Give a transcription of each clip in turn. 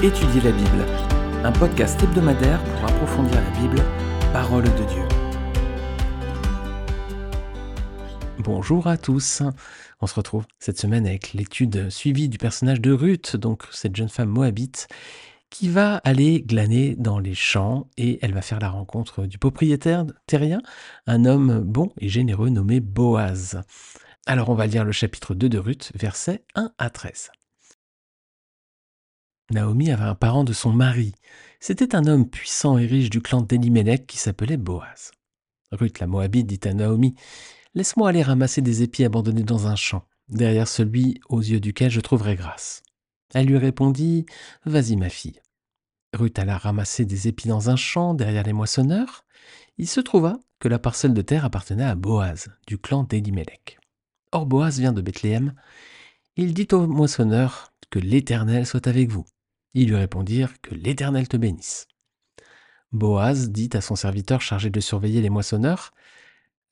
Étudier la Bible, un podcast hebdomadaire pour approfondir la Bible, parole de Dieu. Bonjour à tous. On se retrouve cette semaine avec l'étude suivie du personnage de Ruth, donc cette jeune femme moabite qui va aller glaner dans les champs et elle va faire la rencontre du propriétaire terrien, un homme bon et généreux nommé Boaz. Alors on va lire le chapitre 2 de Ruth, versets 1 à 13. Naomi avait un parent de son mari. C'était un homme puissant et riche du clan d'Elimelech qui s'appelait Boaz. Ruth la Moabite dit à Naomi Laisse-moi aller ramasser des épis abandonnés dans un champ, derrière celui aux yeux duquel je trouverai grâce. Elle lui répondit Vas-y, ma fille. Ruth alla ramasser des épis dans un champ derrière les moissonneurs. Il se trouva que la parcelle de terre appartenait à Boaz, du clan d'Elimelech. Or Boaz vient de Bethléem. Il dit aux moissonneurs Que l'Éternel soit avec vous. Ils lui répondirent Que l'Éternel te bénisse. Boaz dit à son serviteur chargé de surveiller les moissonneurs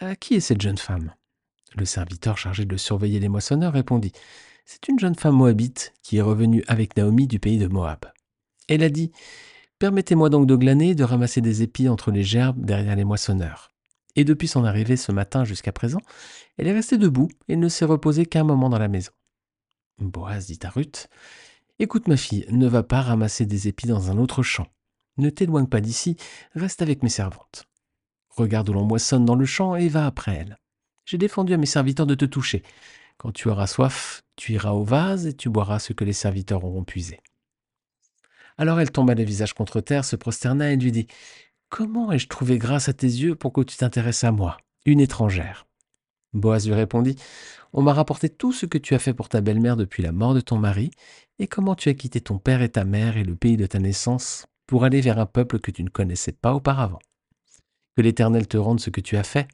À qui est cette jeune femme? Le serviteur chargé de surveiller les moissonneurs répondit C'est une jeune femme moabite qui est revenue avec Naomi du pays de Moab. Elle a dit Permettez-moi donc de glaner, de ramasser des épis entre les gerbes derrière les moissonneurs. Et depuis son arrivée ce matin jusqu'à présent, elle est restée debout et ne s'est reposée qu'un moment dans la maison. Boaz dit à Ruth Écoute, ma fille, ne va pas ramasser des épis dans un autre champ. Ne t'éloigne pas d'ici, reste avec mes servantes. Regarde où l'on moissonne dans le champ et va après elles. J'ai défendu à mes serviteurs de te toucher. Quand tu auras soif, tu iras au vase et tu boiras ce que les serviteurs auront puisé. Alors elle tomba le visage contre terre, se prosterna et lui dit Comment ai-je trouvé grâce à tes yeux pour que tu t'intéresses à moi, une étrangère? Boaz lui répondit On m'a rapporté tout ce que tu as fait pour ta belle-mère depuis la mort de ton mari, et comment tu as quitté ton père et ta mère et le pays de ta naissance pour aller vers un peuple que tu ne connaissais pas auparavant? Que l'Éternel te rende ce que tu as fait,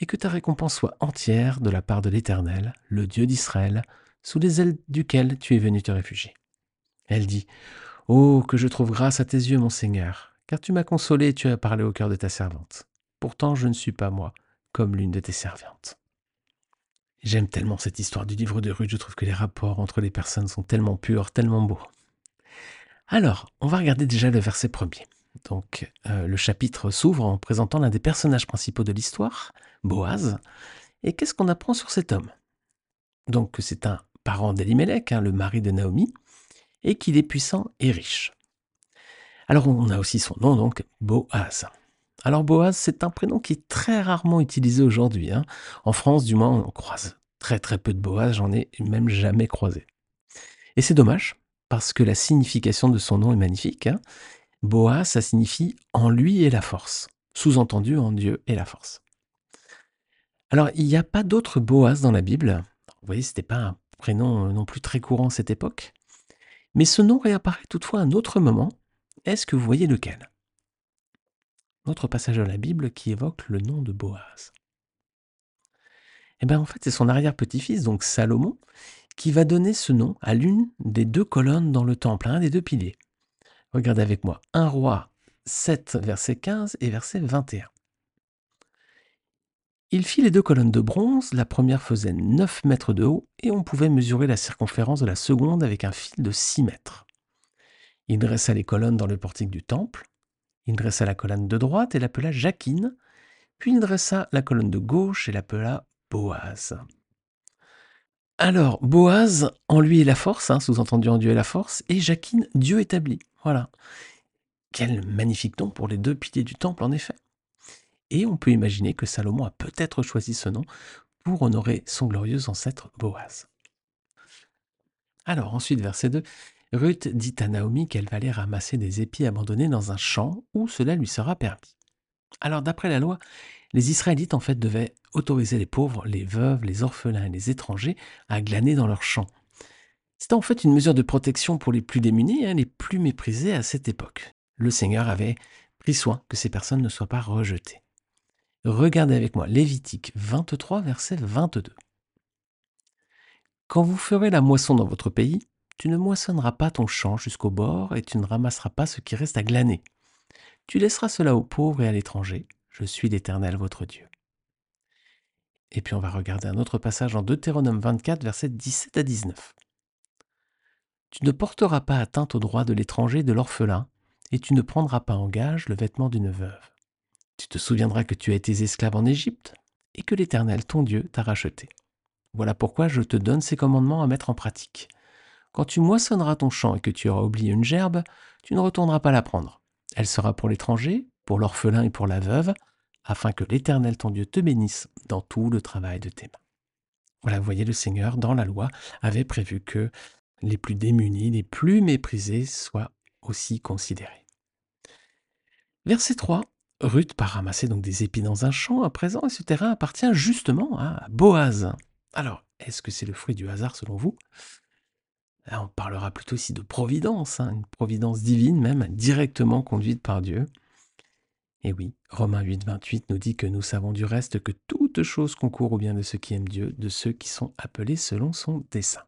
et que ta récompense soit entière de la part de l'Éternel, le Dieu d'Israël, sous les ailes duquel tu es venu te réfugier. Elle dit Oh, que je trouve grâce à tes yeux, mon Seigneur, car tu m'as consolé et tu as parlé au cœur de ta servante. Pourtant, je ne suis pas moi, comme l'une de tes servantes. J'aime tellement cette histoire du livre de Ruth, je trouve que les rapports entre les personnes sont tellement purs, tellement beaux. Alors, on va regarder déjà le verset premier. Donc, euh, le chapitre s'ouvre en présentant l'un des personnages principaux de l'histoire, Boaz. Et qu'est-ce qu'on apprend sur cet homme? Donc, que c'est un parent d'Elimelech, hein, le mari de Naomi, et qu'il est puissant et riche. Alors, on a aussi son nom, donc Boaz. Alors Boaz, c'est un prénom qui est très rarement utilisé aujourd'hui. Hein. En France, du moins, on croise très très peu de Boaz, j'en ai même jamais croisé. Et c'est dommage, parce que la signification de son nom est magnifique. Hein. Boaz, ça signifie en lui et la force, sous-entendu en Dieu et la force. Alors, il n'y a pas d'autre Boaz dans la Bible. Vous voyez, ce n'était pas un prénom non plus très courant à cette époque. Mais ce nom réapparaît toutefois à un autre moment. Est-ce que vous voyez lequel? Passage de la Bible qui évoque le nom de Boaz. Eh bien, en fait, c'est son arrière-petit-fils, donc Salomon, qui va donner ce nom à l'une des deux colonnes dans le temple, un des deux piliers. Regardez avec moi, 1 roi 7, verset 15 et verset 21. Il fit les deux colonnes de bronze, la première faisait 9 mètres de haut, et on pouvait mesurer la circonférence de la seconde avec un fil de 6 mètres. Il dressa les colonnes dans le portique du temple, il dressa la colonne de droite et l'appela Jacquine, puis il dressa la colonne de gauche et l'appela Boaz. Alors, Boaz, en lui est la force, hein, sous-entendu en Dieu est la force, et Jacquine, Dieu établi. Voilà. Quel magnifique nom pour les deux piliers du temple, en effet. Et on peut imaginer que Salomon a peut-être choisi ce nom pour honorer son glorieux ancêtre Boaz. Alors, ensuite, verset 2. Ruth dit à Naomi qu'elle va aller ramasser des épis abandonnés dans un champ où cela lui sera permis. Alors d'après la loi, les Israélites en fait devaient autoriser les pauvres, les veuves, les orphelins et les étrangers à glaner dans leurs champs. C'était en fait une mesure de protection pour les plus démunis, hein, les plus méprisés à cette époque. Le Seigneur avait pris soin que ces personnes ne soient pas rejetées. Regardez avec moi Lévitique 23, verset 22. Quand vous ferez la moisson dans votre pays, tu ne moissonneras pas ton champ jusqu'au bord et tu ne ramasseras pas ce qui reste à glaner. Tu laisseras cela aux pauvres et à l'étranger. Je suis l'Éternel votre Dieu. Et puis on va regarder un autre passage en Deutéronome 24, versets 17 à 19. Tu ne porteras pas atteinte aux droits de l'étranger et de l'orphelin, et tu ne prendras pas en gage le vêtement d'une veuve. Tu te souviendras que tu as été esclave en Égypte, et que l'Éternel, ton Dieu, t'a racheté. Voilà pourquoi je te donne ces commandements à mettre en pratique. Quand tu moissonneras ton champ et que tu auras oublié une gerbe, tu ne retourneras pas la prendre. Elle sera pour l'étranger, pour l'orphelin et pour la veuve, afin que l'Éternel ton Dieu te bénisse dans tout le travail de tes mains. Voilà, vous voyez, le Seigneur, dans la loi, avait prévu que les plus démunis, les plus méprisés soient aussi considérés. Verset 3. Ruth part ramasser donc des épis dans un champ à présent et ce terrain appartient justement à Boaz. Alors, est-ce que c'est le fruit du hasard selon vous? On parlera plutôt ici de providence, hein, une providence divine même, directement conduite par Dieu. Et oui, Romains 8, 28 nous dit que nous savons du reste que toute chose concourt au bien de ceux qui aiment Dieu, de ceux qui sont appelés selon son dessein.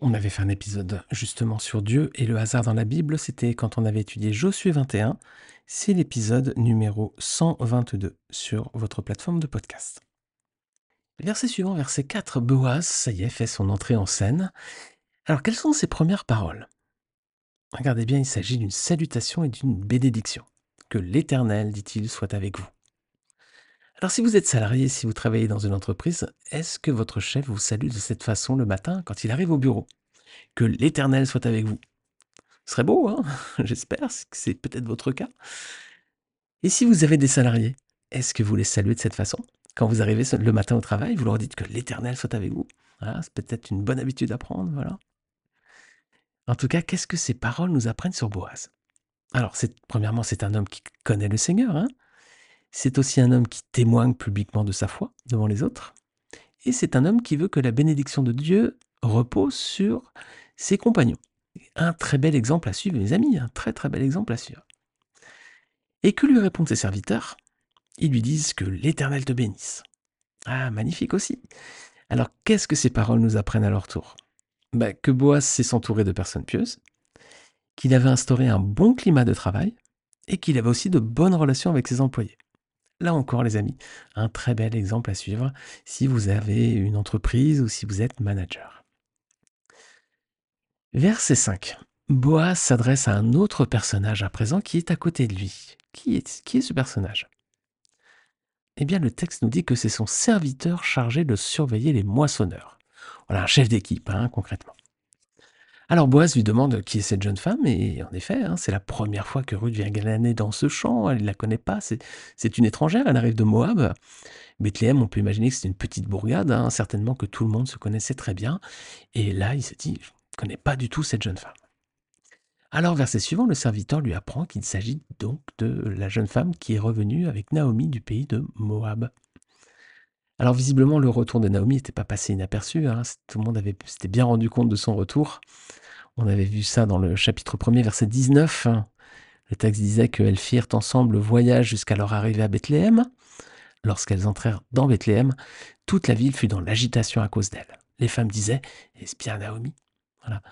On avait fait un épisode justement sur Dieu et le hasard dans la Bible, c'était quand on avait étudié Josué 21, c'est l'épisode numéro 122 sur votre plateforme de podcast. Verset suivant, verset 4, Boaz, ça y est, fait son entrée en scène. Alors, quelles sont ses premières paroles? Regardez bien, il s'agit d'une salutation et d'une bénédiction. Que l'Éternel, dit-il, soit avec vous. Alors si vous êtes salarié, si vous travaillez dans une entreprise, est-ce que votre chef vous salue de cette façon le matin quand il arrive au bureau? Que l'Éternel soit avec vous. Ce serait beau, hein? J'espère que c'est peut-être votre cas. Et si vous avez des salariés, est-ce que vous les saluez de cette façon? Quand vous arrivez le matin au travail, vous leur dites que l'Éternel soit avec vous. c'est peut-être une bonne habitude à prendre, voilà. En tout cas, qu'est-ce que ces paroles nous apprennent sur Boaz? Alors, premièrement, c'est un homme qui connaît le Seigneur. Hein. c'est aussi un homme qui témoigne publiquement de sa foi devant les autres. Et c'est un homme qui veut que la bénédiction de Dieu repose sur ses compagnons. Un très bel exemple à suivre, mes amis, un très très bel exemple à suivre. Et que lui répondent ses serviteurs? Ils lui disent que l'Éternel te bénisse. Ah, magnifique aussi. Alors, qu'est-ce que ces paroles nous apprennent à leur tour? Bah, que Boaz s'est s'entourer de personnes pieuses, qu'il avait instauré un bon climat de travail et qu'il avait aussi de bonnes relations avec ses employés. Là encore, les amis, un très bel exemple à suivre si vous avez une entreprise ou si vous êtes manager. Verset 5. Boaz s'adresse à un autre personnage à présent qui est à côté de lui. Qui est ce personnage? Eh bien, le texte nous dit que c'est son serviteur chargé de surveiller les moissonneurs. Voilà, un chef d'équipe, hein, concrètement. Alors Boaz lui demande qui est cette jeune femme, et en effet, hein, c'est la première fois que Ruth vient glaner dans ce champ, elle ne la connaît pas, c'est une étrangère, elle arrive de Moab. Bethléem, on peut imaginer que c'est une petite bourgade, hein, certainement que tout le monde se connaissait très bien, et là il se dit, je ne connais pas du tout cette jeune femme. Alors verset suivant, le serviteur lui apprend qu'il s'agit donc de la jeune femme qui est revenue avec Naomi du pays de Moab. Alors visiblement, le retour de Naomi n'était pas passé inaperçu. Hein. Tout le monde avait, s'était bien rendu compte de son retour. On avait vu ça dans le chapitre 1er, verset 19. Le texte disait qu'elles firent ensemble le voyage jusqu'à leur arrivée à Bethléem. Lorsqu'elles entrèrent dans Bethléem, toute la ville fut dans l'agitation à cause d'elles. Les femmes disaient bien Naomi Voilà.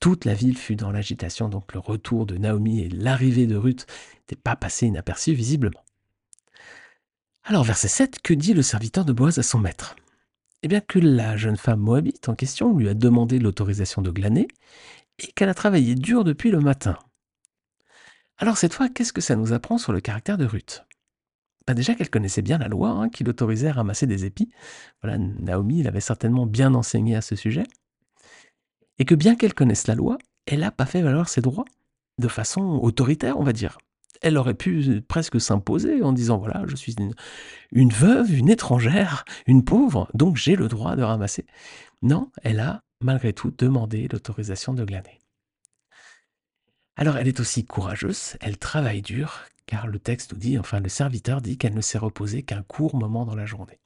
Toute la ville fut dans l'agitation, donc le retour de Naomi et l'arrivée de Ruth n'étaient pas passés inaperçus visiblement. Alors, verset 7, que dit le serviteur de Boaz à son maître? Eh bien que la jeune femme moabite en question lui a demandé l'autorisation de glaner et qu'elle a travaillé dur depuis le matin. Alors cette fois, qu'est-ce que ça nous apprend sur le caractère de Ruth? Bah Déjà qu'elle connaissait bien la loi hein, qui l'autorisait à ramasser des épis. Voilà, Naomi l'avait certainement bien enseigné à ce sujet. Et que bien qu'elle connaisse la loi, elle n'a pas fait valoir ses droits de façon autoritaire, on va dire elle aurait pu presque s'imposer en disant voilà, je suis une, veuve, une étrangère, une pauvre, donc j'ai le droit de ramasser. Non, elle a malgré tout demandé l'autorisation de glaner. Alors elle est aussi courageuse, elle travaille dur, car le texte nous dit, enfin le serviteur dit qu'elle ne s'est reposée qu'un court moment dans la journée.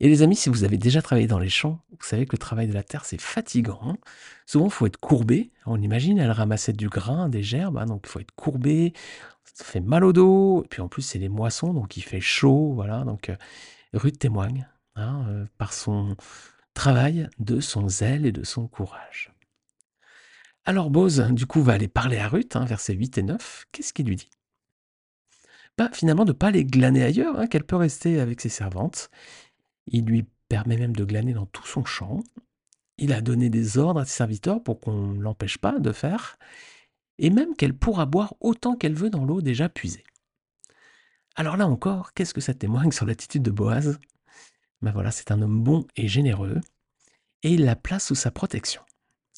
Et les amis, si vous avez déjà travaillé dans les champs, vous savez que le travail de la terre, c'est fatigant. Hein. Souvent, il faut être courbé. On imagine, elle ramassait du grain, des gerbes, hein, donc il faut être courbé. Ça fait mal au dos. Et puis en plus, c'est les moissons, donc il fait chaud. Voilà, donc euh, Ruth témoigne hein, euh, par son travail de son zèle et de son courage. Alors Bose, du coup, va aller parler à Ruth, versets 8 et 9. Qu'est-ce qu'il lui dit? Bah, Finalement, de ne pas aller glaner ailleurs, qu'elle peut rester avec ses servantes il lui permet même de glaner dans tout son champ. Il a donné des ordres à ses serviteurs pour qu'on ne l'empêche pas de faire, et même qu'elle pourra boire autant qu'elle veut dans l'eau déjà puisée. Alors là encore, qu'est-ce que ça témoigne sur l'attitude de Boaz? Ben voilà, c'est un homme bon et généreux, et il la place sous sa protection.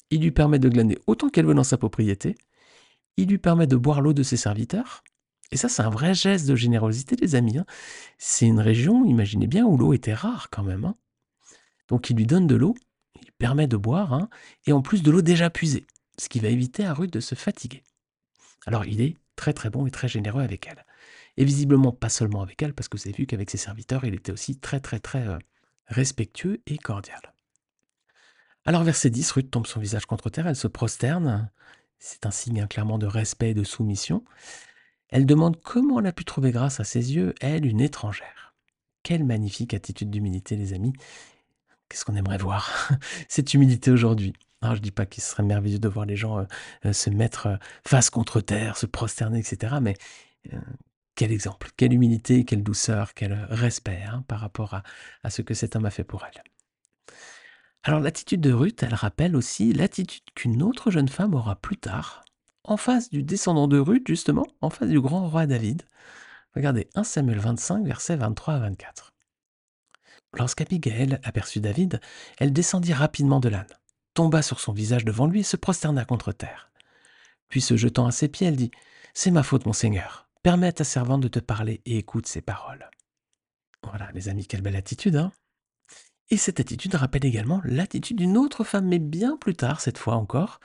Il lui permet de glaner autant qu'elle veut dans sa propriété, il lui permet de boire l'eau de ses serviteurs, et ça c'est un vrai geste de générosité les amis. Hein. C'est une région, imaginez bien, où l'eau était rare quand même. Hein. Donc il lui donne de l'eau, il permet de boire, hein, et en plus de l'eau déjà puisée, ce qui va éviter à Ruth de se fatiguer. Alors il est très très bon et très généreux avec elle. Et visiblement pas seulement avec elle, parce que vous avez vu qu'avec ses serviteurs, il était aussi très très très euh, respectueux et cordial. Alors verset 10, Ruth tombe son visage contre terre, elle se prosterne. C'est un signe hein, clairement de respect et de soumission. Elle demande comment elle a pu trouver grâce à ses yeux, elle, une étrangère. Quelle magnifique attitude d'humilité, les amis. Qu'est-ce qu'on aimerait voir? Cette humilité aujourd'hui. Alors, je ne dis pas qu'il serait merveilleux de voir les gens euh, euh, se mettre face contre terre, se prosterner, etc. Mais quel exemple, quelle humilité, quelle douceur, quel respect hein, par rapport à ce que cet homme a fait pour elle. Alors l'attitude de Ruth, elle rappelle aussi l'attitude qu'une autre jeune femme aura plus tard, en face du descendant de Ruth, justement, en face du grand roi David. Regardez 1 Samuel 25, versets 23 à 24. Lorsqu'Abigail aperçut David, elle descendit rapidement de l'âne, tomba sur son visage devant lui et se prosterna contre terre. Puis se jetant à ses pieds, elle dit C'est ma faute, mon Seigneur. Permets à ta servante de te parler et écoute ses paroles. Voilà, les amis, quelle belle attitude, hein Et cette attitude rappelle également l'attitude d'une autre femme, mais bien plus tard, cette fois encore.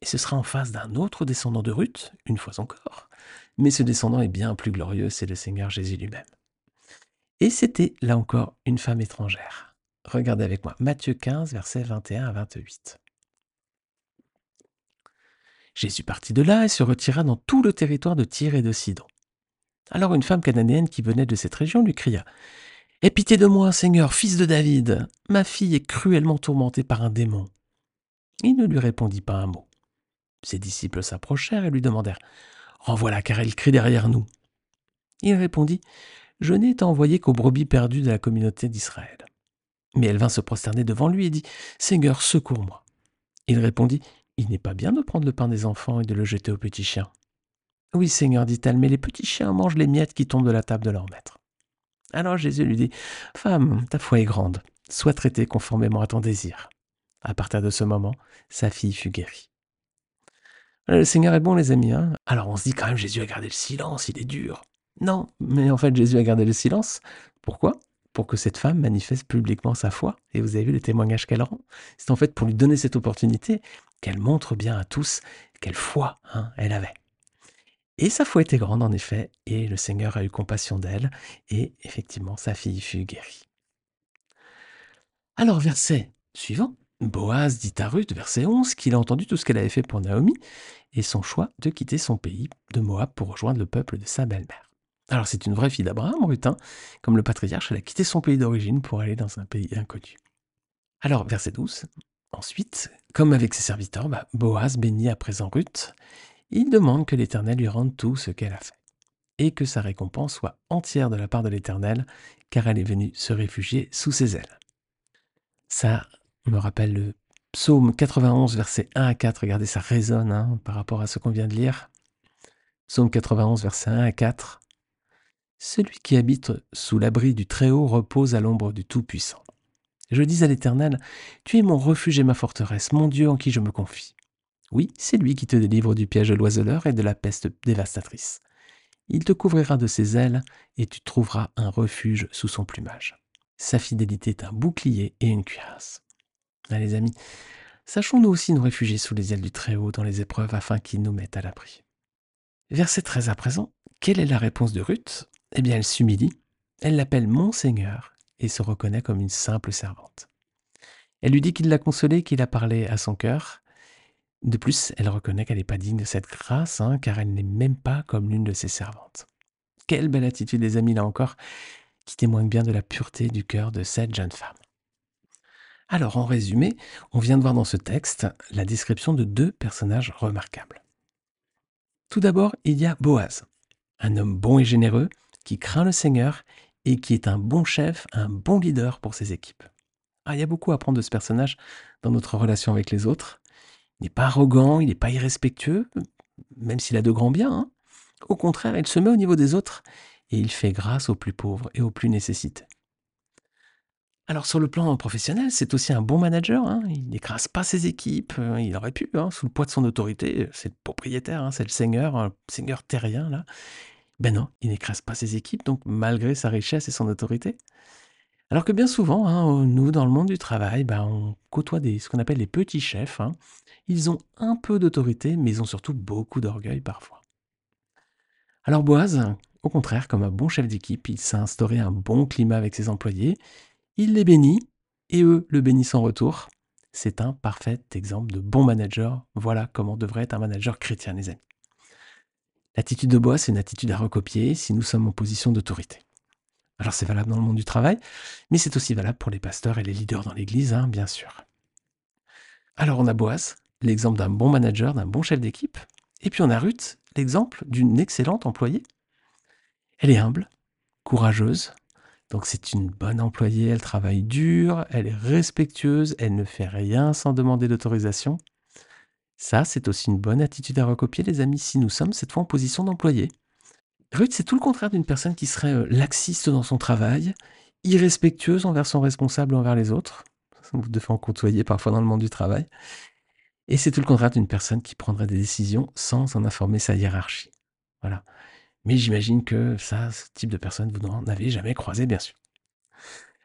Et ce sera en face d'un autre descendant de Ruth, une fois encore. Mais ce descendant est bien plus glorieux, c'est le Seigneur Jésus lui-même. Et c'était, là encore, une femme étrangère. Regardez avec moi, Matthieu 15, versets 21 à 28. Jésus partit de là et se retira dans tout le territoire de Tyr et de Sidon. Alors une femme cananéenne qui venait de cette région lui cria Aie pitié de moi, Seigneur, fils de David, ma fille est cruellement tourmentée par un démon. Il ne lui répondit pas un mot. Ses disciples s'approchèrent et lui demandèrent Renvoie-la, car elle crie derrière nous. Il répondit Je n'ai été envoyé qu'aux brebis perdues de la communauté d'Israël. Mais elle vint se prosterner devant lui et dit Seigneur, secours-moi. Il répondit il n'est pas bien de prendre le pain des enfants et de le jeter aux petits chiens. Oui, Seigneur, dit-elle, mais les petits chiens mangent les miettes qui tombent de la table de leur maître. Alors Jésus lui dit, Femme, ta foi est grande, sois traitée conformément à ton désir. À partir de ce moment, sa fille fut guérie. Le Seigneur est bon, les amis. Hein Alors on se dit quand même, Jésus a gardé le silence, il est dur. Non, mais en fait, Jésus a gardé le silence. Pourquoi? Pour que cette femme manifeste publiquement sa foi. Et vous avez vu les témoignages qu'elle rend? C'est en fait pour lui donner cette opportunité qu'elle montre bien à tous quelle foi hein, elle avait. Et sa foi était grande en effet, et le Seigneur a eu compassion d'elle, et effectivement sa fille fut guérie. Alors verset suivant, Boaz dit à Ruth, verset 11, qu'il a entendu tout ce qu'elle avait fait pour Naomi, et son choix de quitter son pays de Moab pour rejoindre le peuple de sa belle-mère. Alors c'est une vraie fille d'Abraham, Ruth, hein. comme le patriarche, elle a quitté son pays d'origine pour aller dans un pays inconnu. Alors, verset 12, ensuite, comme avec ses serviteurs, bah, Boaz bénit à présent Ruth, il demande que l'Éternel lui rende tout ce qu'elle a fait, et que sa récompense soit entière de la part de l'Éternel, car elle est venue se réfugier sous ses ailes. Ça me rappelle le psaume 91, verset 1 à 4, regardez, ça résonne hein, par rapport à ce qu'on vient de lire. Psaume 91, verset 1 à 4. Celui qui habite sous l'abri du Très-Haut repose à l'ombre du Tout-Puissant. Je dis à l'Éternel, Tu es mon refuge et ma forteresse, mon Dieu en qui je me confie. Oui, c'est lui qui te délivre du piège de l'oiseleur et de la peste dévastatrice. Il te couvrira de ses ailes et tu trouveras un refuge sous son plumage. Sa fidélité est un bouclier et une cuirasse. Ah, les amis, sachons nous aussi nous réfugier sous les ailes du Très-Haut dans les épreuves afin qu'il nous mette à l'abri. Verset 13 à présent, quelle est la réponse de Ruth? Eh bien, elle s'humilie, elle l'appelle mon Seigneur et se reconnaît comme une simple servante. Elle lui dit qu'il l'a consolée, qu'il a parlé à son cœur. De plus, elle reconnaît qu'elle n'est pas digne de cette grâce, hein, car elle n'est même pas comme l'une de ses servantes. Quelle belle attitude, les amis, là encore, qui témoigne bien de la pureté du cœur de cette jeune femme. Alors, en résumé, on vient de voir dans ce texte la description de deux personnages remarquables. Tout d'abord, il y a Boaz, un homme bon et généreux, qui craint le Seigneur et qui est un bon chef, un bon leader pour ses équipes. Ah, il y a beaucoup à apprendre de ce personnage dans notre relation avec les autres. Il n'est pas arrogant, il n'est pas irrespectueux, même s'il a de grands biens. hein. Au contraire, il se met au niveau des autres et il fait grâce aux plus pauvres et aux plus nécessités. Alors sur le plan professionnel, c'est aussi un bon manager. hein. Il n'écrase pas ses équipes. euh, Il aurait pu, hein, sous le poids de son autorité. C'est le propriétaire, hein, c'est le seigneur, seigneur terrien là. Ben non, il n'écrase pas ses équipes, donc malgré sa richesse et son autorité. Alors que bien souvent, nous, dans le monde du travail, ben, on côtoie ce qu'on appelle les petits chefs. Ils ont un peu d'autorité, mais ils ont surtout beaucoup d'orgueil parfois. Alors Boaz, au contraire, comme un bon chef d'équipe, il s'est instauré un bon climat avec ses employés, il les bénit, et eux le bénissent en retour. C'est un parfait exemple de bon manager. Voilà comment devrait être un manager chrétien, les amis. L'attitude de Boaz, c'est une attitude à recopier si nous sommes en position d'autorité. Alors c'est valable dans le monde du travail, mais c'est aussi valable pour les pasteurs et les leaders dans l'Église, hein, bien sûr. Alors on a Boaz, l'exemple d'un bon manager, d'un bon chef d'équipe, et puis on a Ruth, l'exemple d'une excellente employée. Elle est humble, courageuse, donc c'est une bonne employée, elle travaille dur, elle est respectueuse, elle ne fait rien sans demander d'autorisation. Ça, c'est aussi une bonne attitude à recopier, les amis, si nous sommes cette fois en position d'employé. Ruth, c'est tout le contraire d'une personne qui serait euh, laxiste dans son travail, irrespectueuse envers son responsable et envers les autres. Vous devez en côtoyer parfois dans le monde du travail. Et c'est tout le contraire d'une personne qui prendrait des décisions sans en informer sa hiérarchie. Voilà. Mais j'imagine que ça, ce type de personne, vous n'en avez jamais croisé, bien sûr.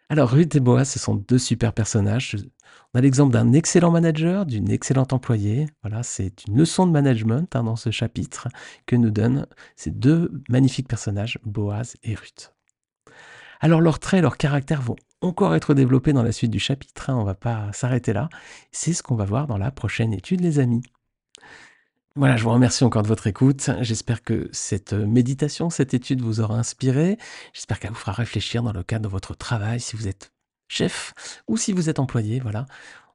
Alors, Ruth et Boaz, ce sont deux super personnages. On a l'exemple d'un excellent manager, d'une excellente employée. Voilà, c'est une leçon de management hein, dans ce chapitre que nous donnent ces deux magnifiques personnages, Boaz et Ruth. Alors, leurs traits, leurs caractères vont encore être développés dans la suite du chapitre. hein, on ne va pas s'arrêter là. C'est ce qu'on va voir dans la prochaine étude, les amis. Voilà, je vous remercie encore de votre écoute. J'espère que cette méditation, cette étude vous aura inspiré. J'espère qu'elle vous fera réfléchir dans le cadre de votre travail, si vous êtes chef ou si vous êtes employé. Voilà,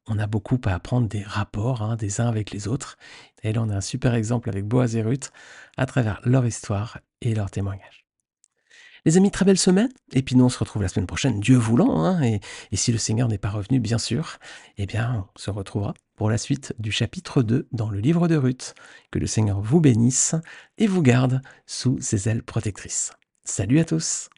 on a beaucoup à apprendre des rapports hein, des uns avec les autres. Et là, on a un super exemple avec Boaz et Ruth à travers leur histoire et leur témoignage. Les amis, très belle semaine. Et puis nous, on se retrouve la semaine prochaine, Dieu voulant. hein, et, et si le Seigneur n'est pas revenu, bien sûr, eh bien, on se retrouvera pour la suite du chapitre 2 dans le livre de Ruth. Que le Seigneur vous bénisse et vous garde sous ses ailes protectrices. Salut à tous